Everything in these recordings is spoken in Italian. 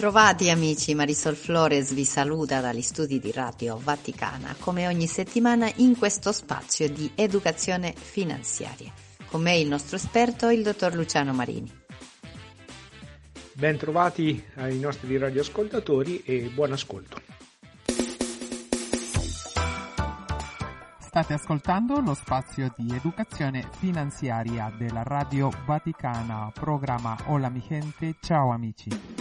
Bentrovati amici, Marisol Flores vi saluta dagli studi di Radio Vaticana, come ogni settimana in questo spazio di educazione finanziaria. Con me il nostro esperto, il dottor Luciano Marini. Bentrovati ai nostri radioascoltatori e buon ascolto. State ascoltando lo spazio di educazione finanziaria della Radio Vaticana, programma Hola mi gente, ciao amici.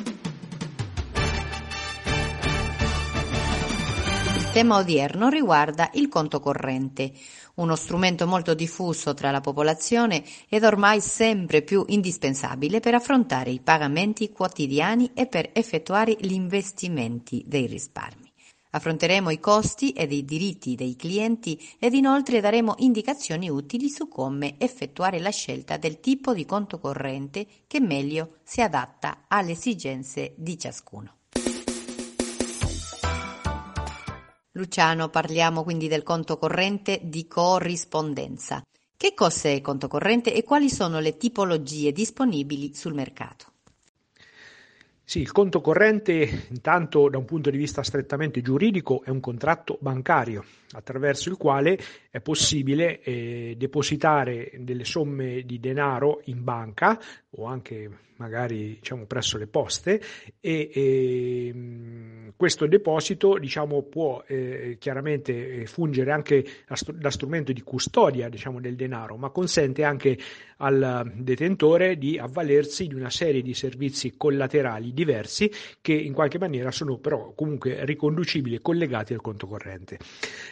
Il tema odierno riguarda il conto corrente, uno strumento molto diffuso tra la popolazione ed ormai sempre più indispensabile per affrontare i pagamenti quotidiani e per effettuare gli investimenti dei risparmi. Affronteremo i costi ed i diritti dei clienti ed inoltre daremo indicazioni utili su come effettuare la scelta del tipo di conto corrente che meglio si adatta alle esigenze di ciascuno. Luciano, parliamo quindi del conto corrente di corrispondenza. Che cos'è il conto corrente e quali sono le tipologie disponibili sul mercato? Sì, il conto corrente intanto da un punto di vista strettamente giuridico è un contratto bancario attraverso il quale è possibile eh, depositare delle somme di denaro in banca o anche magari diciamo, presso le poste e, e questo deposito diciamo, può eh, chiaramente fungere anche da strumento di custodia diciamo, del denaro, ma consente anche al detentore di avvalersi di una serie di servizi collaterali diversi che in qualche maniera sono però comunque riconducibili e collegati al conto corrente.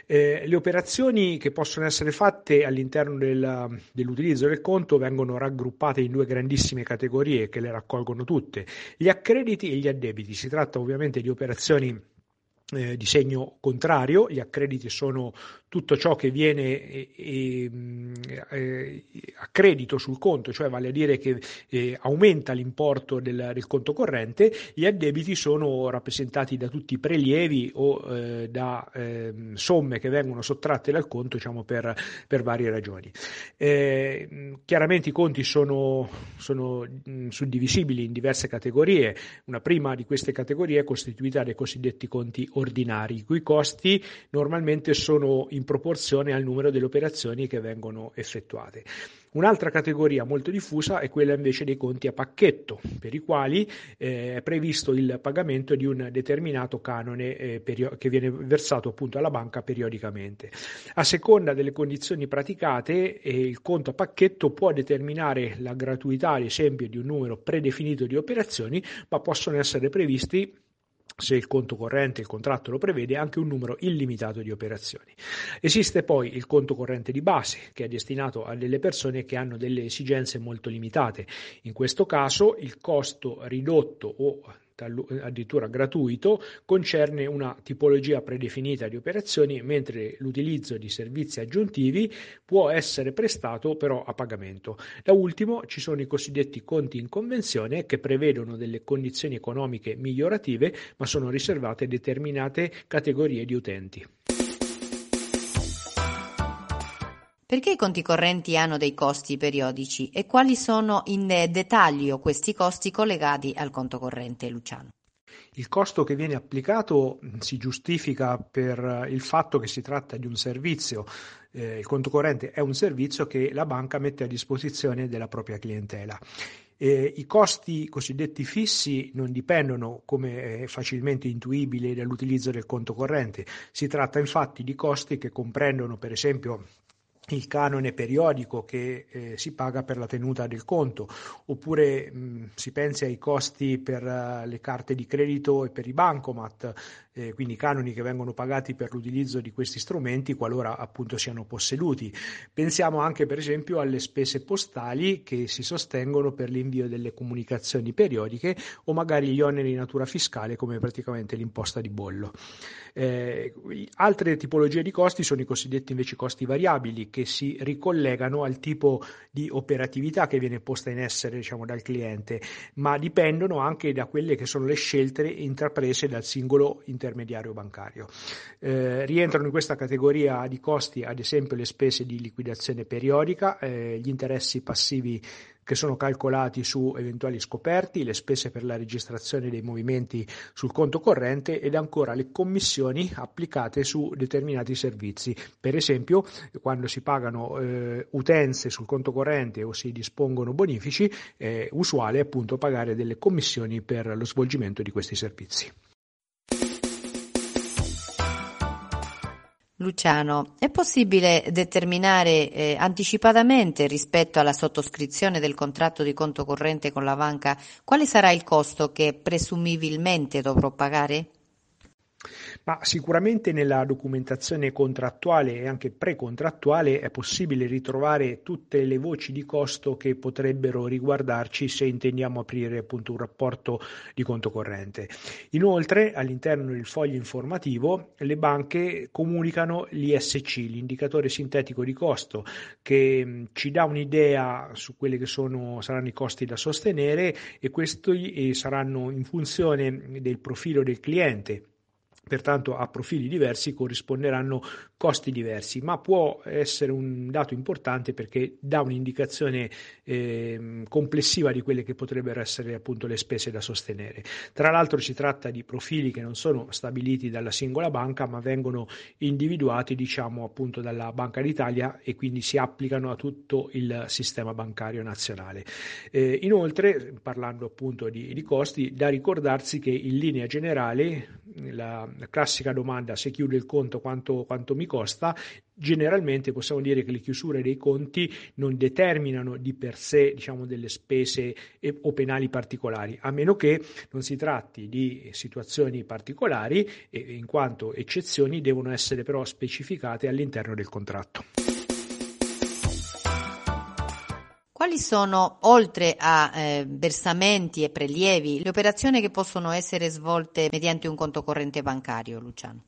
Eh, le operazioni che possono essere fatte all'interno del, dell'utilizzo del conto vengono raggruppate in due grandissime categorie che le raccolgono tutte, gli accrediti e gli addebiti. Si tratta ovviamente di operazioni eh, di segno contrario, gli accrediti sono tutto ciò che viene eh, eh, a credito sul conto, cioè vale a dire che eh, aumenta l'importo del, del, conto corrente, gli addebiti sono rappresentati da tutti i prelievi o eh, da ehm, somme che vengono sottratte dal conto diciamo, per, per varie ragioni. Eh, chiaramente i conti sono, sono mh, suddivisibili in diverse categorie, una prima di queste categorie è costituita dai cosiddetti conti ordinari, i cui costi normalmente sono in proporzione al numero delle operazioni che vengono effettuate. Un'altra categoria molto diffusa è quella invece dei conti a pacchetto, per i quali eh, è previsto il pagamento di un determinato canone eh, che viene versato appunto alla banca periodicamente. A seconda delle condizioni praticate, eh, il conto a pacchetto può determinare la gratuità, ad esempio, di un numero predefinito di operazioni, ma possono essere previsti se il conto corrente, il contratto lo prevede, anche un numero illimitato di operazioni. Esiste poi il conto corrente di base, che è destinato a delle persone che hanno delle esigenze molto limitate. In questo caso il costo ridotto o addirittura gratuito, concerne una tipologia predefinita di operazioni, mentre l'utilizzo di servizi aggiuntivi può essere prestato però a pagamento. Da ultimo ci sono i cosiddetti conti in convenzione che prevedono delle condizioni economiche migliorative, ma sono riservate a determinate categorie di utenti. Perché i conti correnti hanno dei costi periodici e quali sono in dettaglio questi costi collegati al conto corrente, Luciano? Il costo che viene applicato si giustifica per il fatto che si tratta di un servizio. Eh, il conto corrente è un servizio che la banca mette a disposizione della propria clientela. Eh, I costi cosiddetti fissi non dipendono, come è facilmente intuibile, dall'utilizzo del conto corrente. Si tratta infatti di costi che comprendono, per esempio, il canone periodico che eh, si paga per la tenuta del conto, oppure mh, si pensi ai costi per uh, le carte di credito e per i bancomat, eh, quindi canoni che vengono pagati per l'utilizzo di questi strumenti qualora appunto siano posseduti. Pensiamo anche per esempio alle spese postali che si sostengono per l'invio delle comunicazioni periodiche o magari gli oneri di natura fiscale come praticamente l'imposta di bollo. Eh, altre tipologie di costi sono i cosiddetti invece costi variabili che si ricollegano al tipo di operatività che viene posta in essere diciamo, dal cliente, ma dipendono anche da quelle che sono le scelte intraprese dal singolo intermediario bancario. Eh, rientrano in questa categoria di costi ad esempio le spese di liquidazione periodica, eh, gli interessi passivi che sono calcolati su eventuali scoperti, le spese per la registrazione dei movimenti sul conto corrente ed ancora le commissioni applicate su determinati servizi. Per esempio, quando si pagano eh, utenze sul conto corrente o si dispongono bonifici, è usuale appunto pagare delle commissioni per lo svolgimento di questi servizi. Luciano, è possibile determinare eh, anticipatamente rispetto alla sottoscrizione del contratto di conto corrente con la banca quale sarà il costo che presumibilmente dovrò pagare? Ma sicuramente nella documentazione contrattuale e anche precontrattuale è possibile ritrovare tutte le voci di costo che potrebbero riguardarci se intendiamo aprire appunto un rapporto di conto corrente. Inoltre, all'interno del foglio informativo, le banche comunicano l'ISC, l'indicatore sintetico di costo, che ci dà un'idea su quelli che sono, saranno i costi da sostenere e questi saranno in funzione del profilo del cliente pertanto a profili diversi corrisponderanno costi diversi, ma può essere un dato importante perché dà un'indicazione eh, complessiva di quelle che potrebbero essere appunto le spese da sostenere. Tra l'altro si tratta di profili che non sono stabiliti dalla singola banca, ma vengono individuati diciamo appunto dalla Banca d'Italia e quindi si applicano a tutto il sistema bancario nazionale. Eh, inoltre, parlando appunto di, di costi, da ricordarsi che in linea generale la, la classica domanda se chiudo il conto quanto, quanto mi costa, generalmente possiamo dire che le chiusure dei conti non determinano di per sé diciamo, delle spese o penali particolari, a meno che non si tratti di situazioni particolari e in quanto eccezioni devono essere però specificate all'interno del contratto. Quali sono, oltre a eh, versamenti e prelievi, le operazioni che possono essere svolte mediante un conto corrente bancario, Luciano?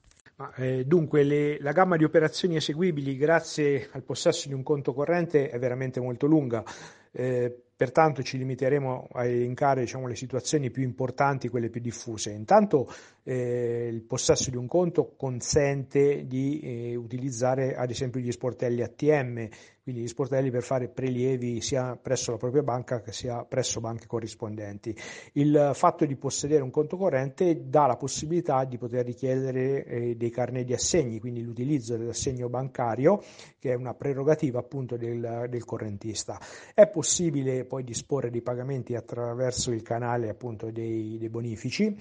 Eh, dunque, le, la gamma di operazioni eseguibili grazie al possesso di un conto corrente è veramente molto lunga. Eh, pertanto ci limiteremo a elencare diciamo, le situazioni più importanti, quelle più diffuse. Intanto eh, il possesso di un conto consente di eh, utilizzare ad esempio gli sportelli ATM, quindi gli sportelli per fare prelievi sia presso la propria banca che sia presso banche corrispondenti. Il fatto di possedere un conto corrente dà la possibilità di poter richiedere eh, dei carnet di assegni, quindi l'utilizzo dell'assegno bancario, che è una prerogativa appunto del, del correntista. È possibile poi disporre dei pagamenti attraverso il canale appunto dei, dei bonifici.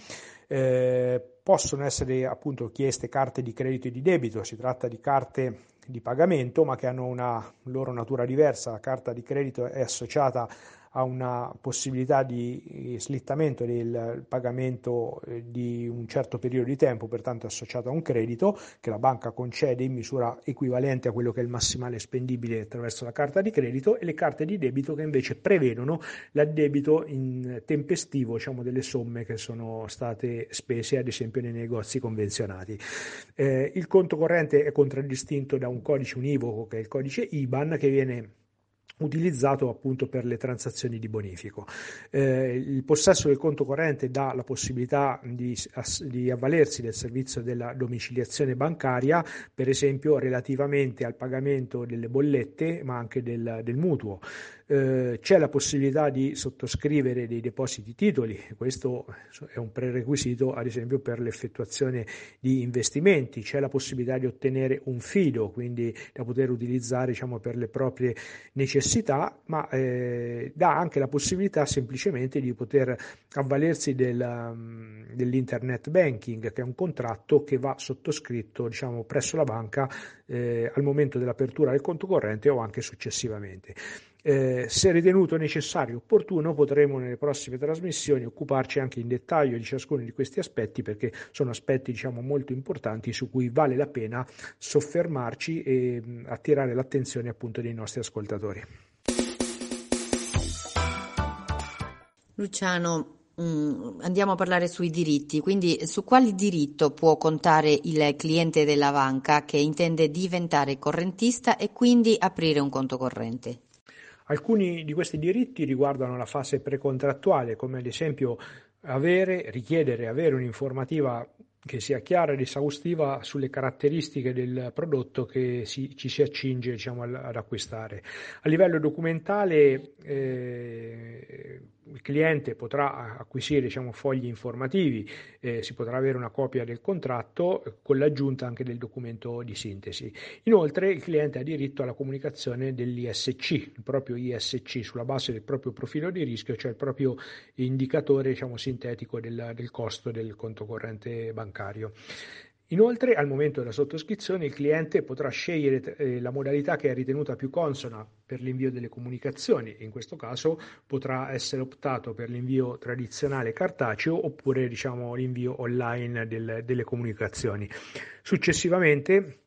Eh, possono essere appunto chieste carte di credito e di debito, si tratta di carte di pagamento ma che hanno una loro natura diversa, la carta di credito è associata a una possibilità di eh, slittamento del pagamento eh, di un certo periodo di tempo, pertanto associato a un credito che la banca concede in misura equivalente a quello che è il massimale spendibile attraverso la carta di credito e le carte di debito che invece prevedono l'addebito in tempestivo diciamo, delle somme che sono state spese ad esempio nei negozi convenzionati. Eh, il conto corrente è contraddistinto da un codice univoco che è il codice IBAN che viene utilizzato appunto per le transazioni di bonifico. Eh, il possesso del conto corrente dà la possibilità di, di, avvalersi del servizio della domiciliazione bancaria, per esempio relativamente al pagamento delle bollette, ma anche del, del mutuo. Eh, c'è la possibilità di sottoscrivere dei depositi titoli, questo è un prerequisito ad esempio per l'effettuazione di investimenti, c'è la possibilità di ottenere un fido, quindi da poter utilizzare diciamo, per le proprie necessità, ma eh, dà anche la possibilità semplicemente di poter avvalersi del, um, dell'internet banking, che è un contratto che va sottoscritto diciamo, presso la banca eh, al momento dell'apertura del conto corrente o anche successivamente. Eh, se ritenuto necessario e opportuno potremo nelle prossime trasmissioni occuparci anche in dettaglio di ciascuno di questi aspetti perché sono aspetti diciamo molto importanti su cui vale la pena soffermarci e mh, attirare l'attenzione appunto dei nostri ascoltatori. Luciano, andiamo a parlare sui diritti, quindi su quali diritto può contare il cliente della banca che intende diventare correntista e quindi aprire un conto corrente? Alcuni di questi diritti riguardano la fase precontrattuale, come ad esempio avere, richiedere avere un'informativa che sia chiara ed esaustiva sulle caratteristiche del prodotto che si, ci si accinge diciamo, ad acquistare. A livello documentale eh, il cliente potrà acquisire diciamo, fogli informativi, eh, si potrà avere una copia del contratto eh, con l'aggiunta anche del documento di sintesi. Inoltre il cliente ha diritto alla comunicazione dell'ISC, il proprio ISC, sulla base del proprio profilo di rischio, cioè il proprio indicatore diciamo, sintetico del, del costo del conto corrente bancario. Inoltre, al momento della sottoscrizione, il cliente potrà scegliere eh, la modalità che è ritenuta più consona per l'invio delle comunicazioni. In questo caso potrà essere optato per l'invio tradizionale cartaceo oppure diciamo, l'invio online del, delle comunicazioni. Successivamente,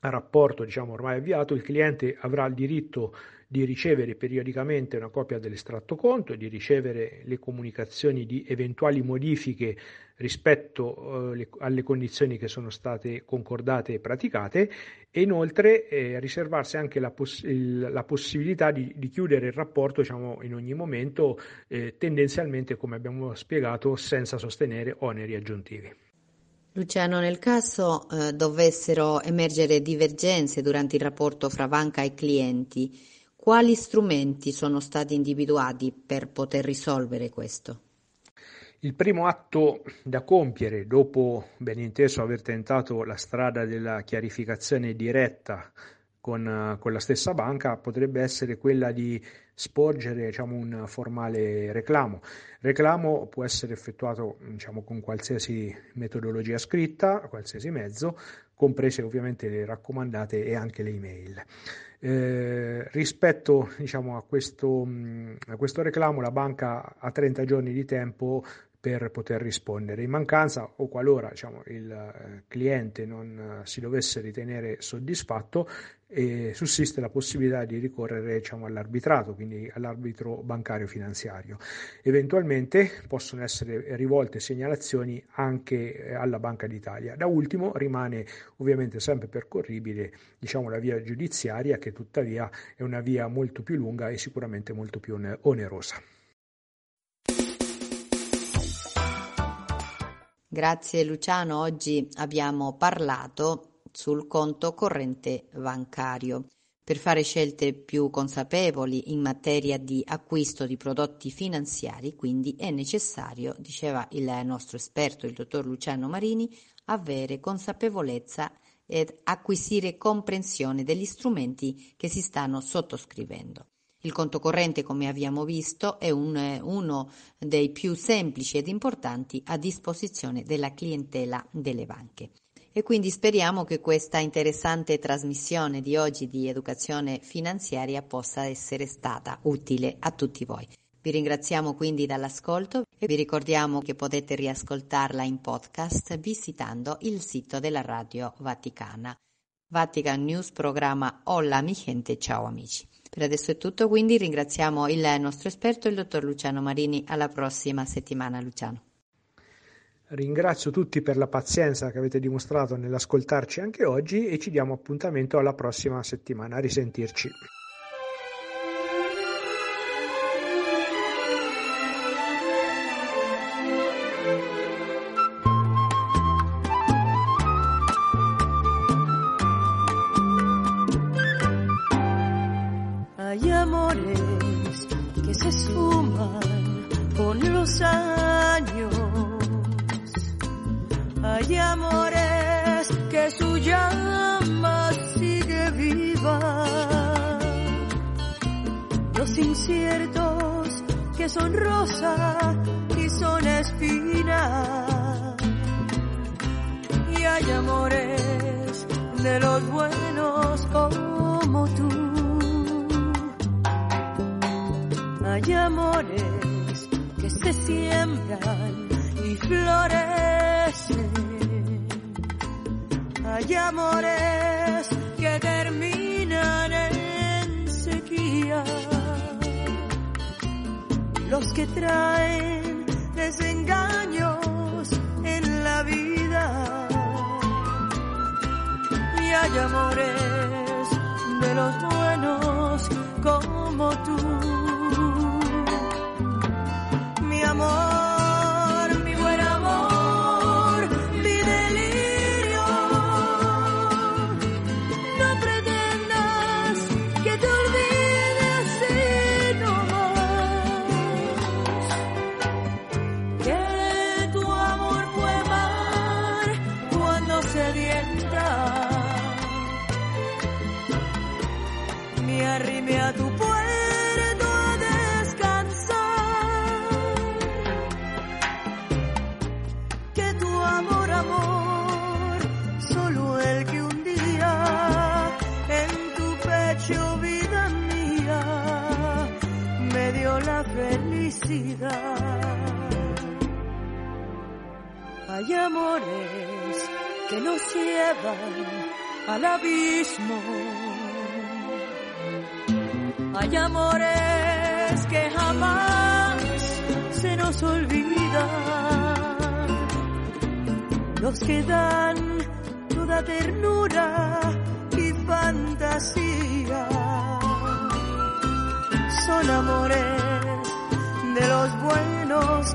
rapporto diciamo, ormai avviato, il cliente avrà il diritto di ricevere periodicamente una copia dell'estratto conto, di ricevere le comunicazioni di eventuali modifiche rispetto eh, alle condizioni che sono state concordate e praticate e inoltre eh, riservarsi anche la, poss- il, la possibilità di, di, chiudere il rapporto diciamo, in ogni momento, eh, tendenzialmente come abbiamo spiegato, senza sostenere oneri aggiuntivi. Luciano, nel caso eh, dovessero emergere divergenze durante il rapporto fra banca e clienti, quali strumenti sono stati individuati per poter risolvere questo? Il primo atto da compiere dopo, ben inteso, aver tentato la strada della chiarificazione diretta con, con, la stessa banca potrebbe essere quella di sporgere diciamo, un formale reclamo. Reclamo può essere effettuato diciamo, con qualsiasi metodologia scritta, qualsiasi mezzo, comprese ovviamente le raccomandate e anche le email. Eh, rispetto diciamo, a, questo, a questo reclamo la banca ha 30 giorni di tempo per poter rispondere. In mancanza o qualora diciamo, il eh, cliente non eh, si dovesse ritenere soddisfatto, eh, sussiste la possibilità di ricorrere diciamo, all'arbitrato, quindi all'arbitro bancario finanziario. Eventualmente possono essere rivolte segnalazioni anche eh, alla Banca d'Italia. Da ultimo rimane ovviamente sempre percorribile diciamo, la via giudiziaria, che tuttavia è una via molto più lunga e sicuramente molto più onerosa. Grazie Luciano, oggi abbiamo parlato sul conto corrente bancario. Per fare scelte più consapevoli in materia di acquisto di prodotti finanziari, quindi è necessario, diceva il nostro esperto, il dottor Luciano Marini, avere consapevolezza ed acquisire comprensione degli strumenti che si stanno sottoscrivendo. Il conto corrente, come abbiamo visto, è un, uno dei più semplici ed importanti a disposizione della clientela delle banche. E quindi speriamo che questa interessante trasmissione di oggi di educazione finanziaria possa essere stata utile a tutti voi. Vi ringraziamo quindi dall'ascolto e vi ricordiamo che potete riascoltarla in podcast visitando il sito della Radio Vaticana. Vatican News programma Hola mi gente, ciao amici. Per adesso è tutto, quindi ringraziamo il nostro esperto, il dottor Luciano Marini. Alla prossima settimana, Luciano. Ringrazio tutti per la pazienza che avete dimostrato nell'ascoltarci anche oggi e ci diamo appuntamento alla prossima settimana. A risentirci. esfuman con los años. Hay amores que su llama sigue viva. Los inciertos que son rosa y son espina. Y hay amores de los buenos con y amores que se siembran y florecen. Hay amores que terminan en sequía, los que traen desengaños en la vida. Y hay amores de los buenos como tú amor, Hay amores que nos llevan al abismo. Hay amores que jamás se nos olvidan. Los que dan toda ternura y fantasía. Son amores de los buenos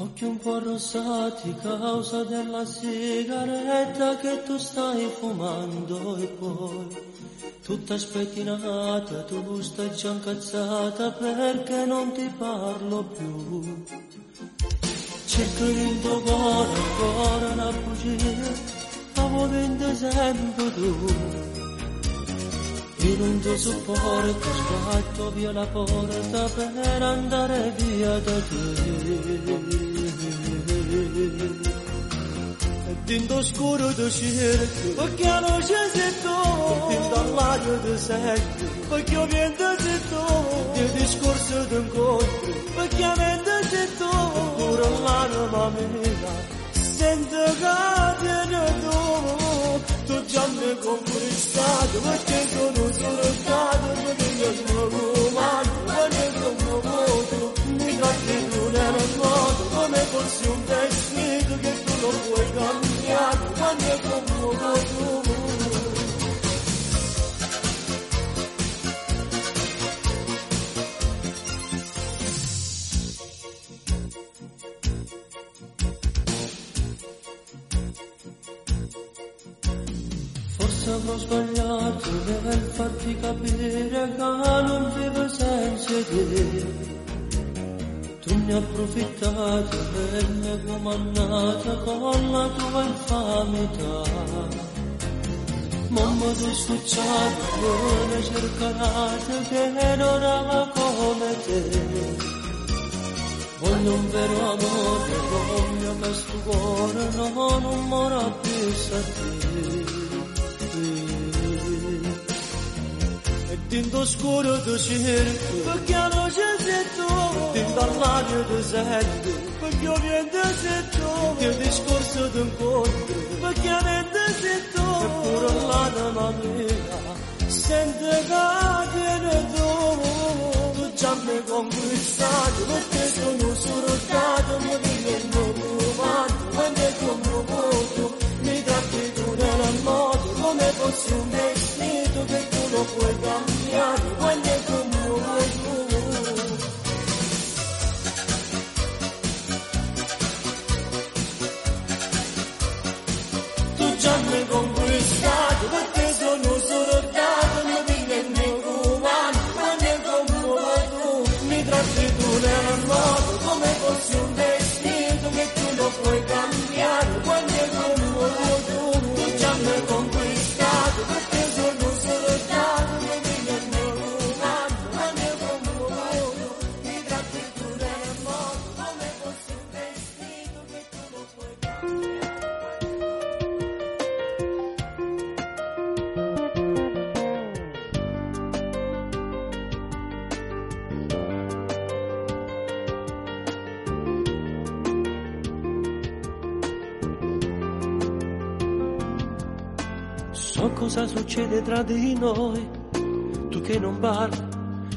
Occhi un po' rossati causa della sigaretta che tu stai fumando e poi tutta spettinata tu stai già incazzata perché non ti parlo più. Cerco in tuo cuore ancora una bugia, stavo vendo sempre tu. Io non ti sopporto, sbatto via la porta per andare via da te. E dentro scuro ti cerco, perché non c'è se tu. Dentro all'aria ti sento, perché io viento se tu. Il discorso ti incontro, perché mente se tu. Pure l'anima mia, sento che tiene tu. Tu già mi hai conquistato, cuore, no, non mora più a te. E dinto scuro tu cerco, perché non c'è setto, dinto all'aria ti sento, perché io viento setto, che discorso d'incontro, perché niente setto, eppure quando è come voto, mi tratti tu nel modo, come fossi un vestito che tu lo puoi cambiare, quando è come succede tra di noi, tu che non parli,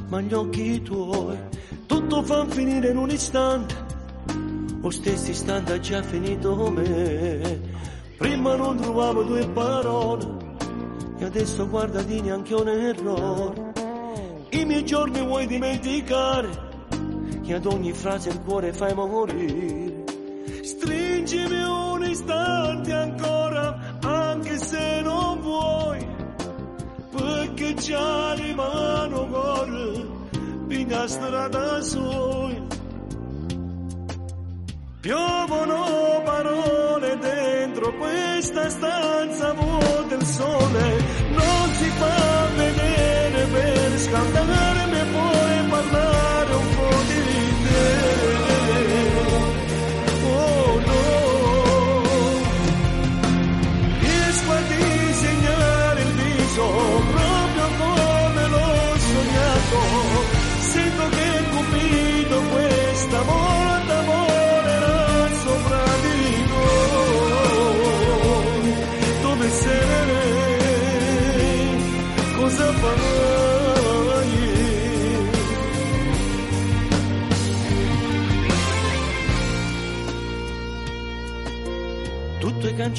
ma gli occhi tuoi, tutto fa finire in un istante, lo stesso istante ha già finito me. Prima non trovavo due parole, e adesso guardati neanche un errore. I miei giorni vuoi dimenticare, che ad ogni frase il cuore fai morire. Stringimi un istante ancora, di mano corre, fino a strada soi. Piovono parole dentro questa stanza vuota il sole, non si fa vedere per scaldarmi e poi parlare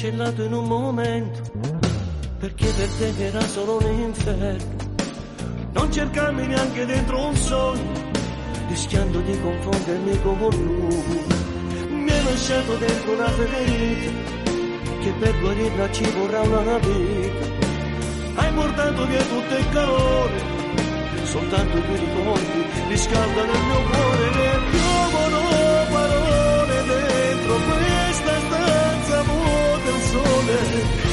cancellato in un momento, perché per te era solo un inferno. Non cercarmi neanche dentro un sogno, rischiando di confondermi con lui. Mi hai lasciato dentro una ferita, che per guarirla ci vorrà una vita. Hai portato via tutto il calore, soltanto due ricordi riscaldano il mio cuore. Il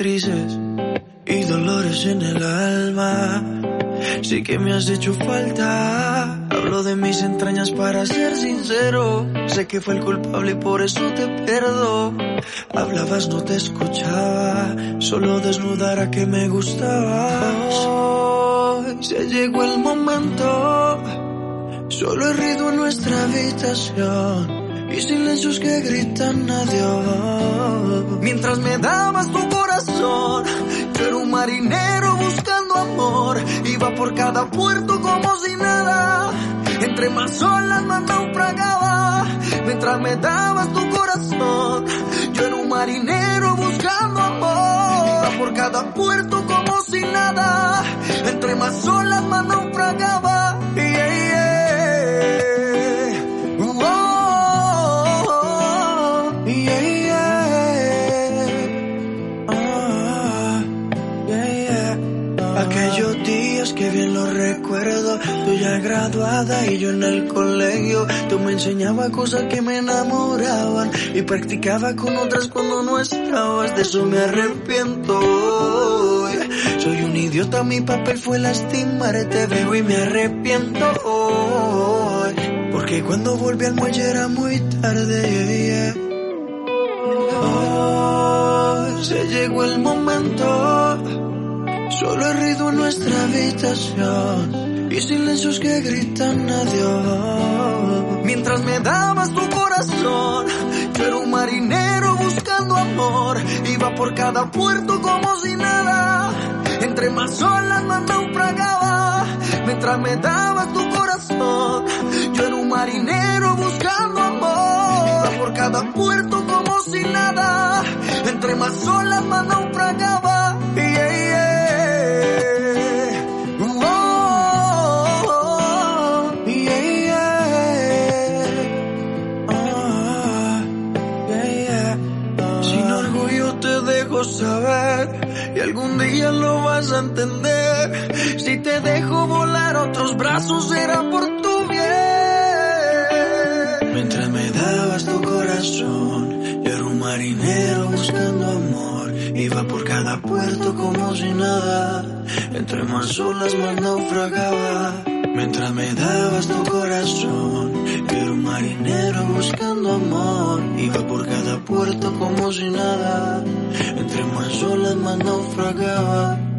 Y dolores en el alma. Sí que me has hecho falta. Hablo de mis entrañas para ser sincero. Sé que fue el culpable y por eso te perdo. Hablabas, no te escuchaba. Solo desnudar a que me gustabas. Hoy se llegó el momento. Solo he ruido en nuestra habitación. Y silencios que gritan adiós. Mientras me dabas tu yo era un marinero buscando amor. Iba por cada puerto como si nada. Entre más olas más naufragaba. Mientras me dabas tu corazón, yo era un marinero buscando amor. Iba por cada puerto como si nada. Entre más olas más naufragaba. Y yo en el colegio, tú me enseñabas cosas que me enamoraban y practicaba con otras cuando no estabas, de eso me arrepiento. hoy. Soy un idiota, mi papel fue lastimarte, veo y me arrepiento hoy, porque cuando volví al muelle era muy tarde. se llegó el momento. Solo he ruido en nuestra habitación y silencios que gritan adiós. Mientras me dabas tu corazón, yo era un marinero buscando amor. Iba por cada puerto como si nada. Entre más olas más naufragaba. Mientras me dabas tu corazón, yo era un marinero buscando amor. Iba por cada puerto como si nada. Entre más olas más naufragaba. Entender. Si te dejo volar a otros brazos será por tu bien. Mientras me dabas tu corazón, yo era un marinero buscando amor. Iba por cada puerto como si nada. Entre más olas más naufragaba. Mientras me dabas tu corazón, yo era un marinero buscando amor. Iba por cada puerto como si nada. Entre más olas más naufragaba.